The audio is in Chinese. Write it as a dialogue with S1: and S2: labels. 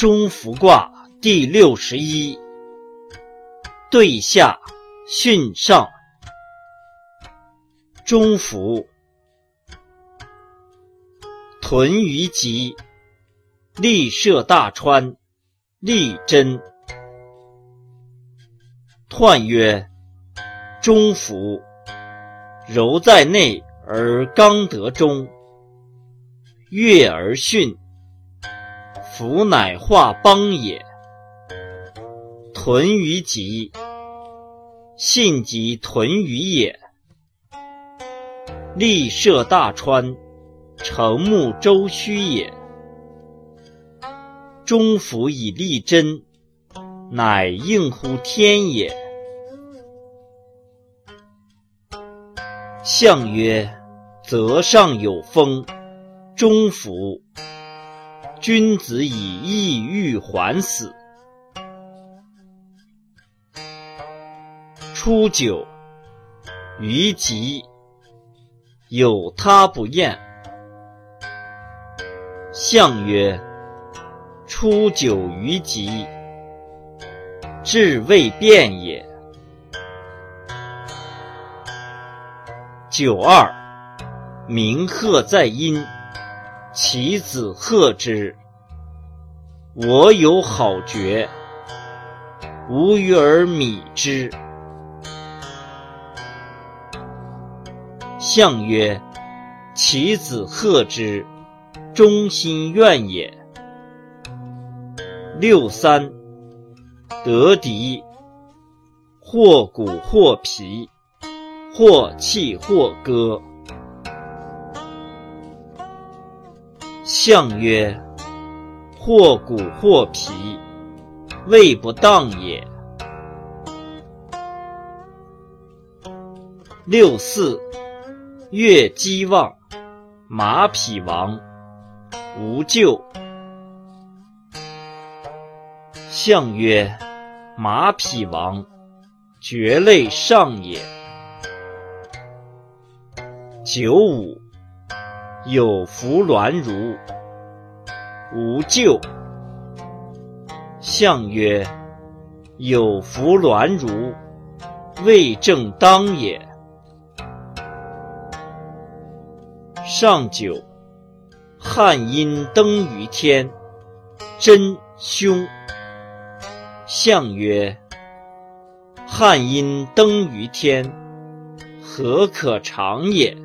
S1: 中孚卦第六十一，兑下巽上。中孚，屯于吉，利涉大川，利贞。彖曰：中孚，柔在内而刚得中，悦而巽。夫乃化邦也。屯于吉，信即屯于也。利涉大川，成木周须也。中孚以利贞，乃应乎天也。象曰：泽上有风，中孚。君子以义欲还死。初九，于吉，有他不厌。象曰：初九于吉，志未变也。九二，鸣鹤在阴。其子贺之。我有好爵，无与尔米之。象曰：其子贺之，忠心愿也。六三，得敌，或鼓或皮，或泣或歌。象曰：或骨或皮，未不当也。六四，月姬旺，马匹亡，无咎。象曰：马匹亡，绝类上也。九五。有弗鸾如，无咎。象曰：有弗鸾如，未正当也。上九，汉阴登于天，真凶。象曰：汉阴登于天，何可长也？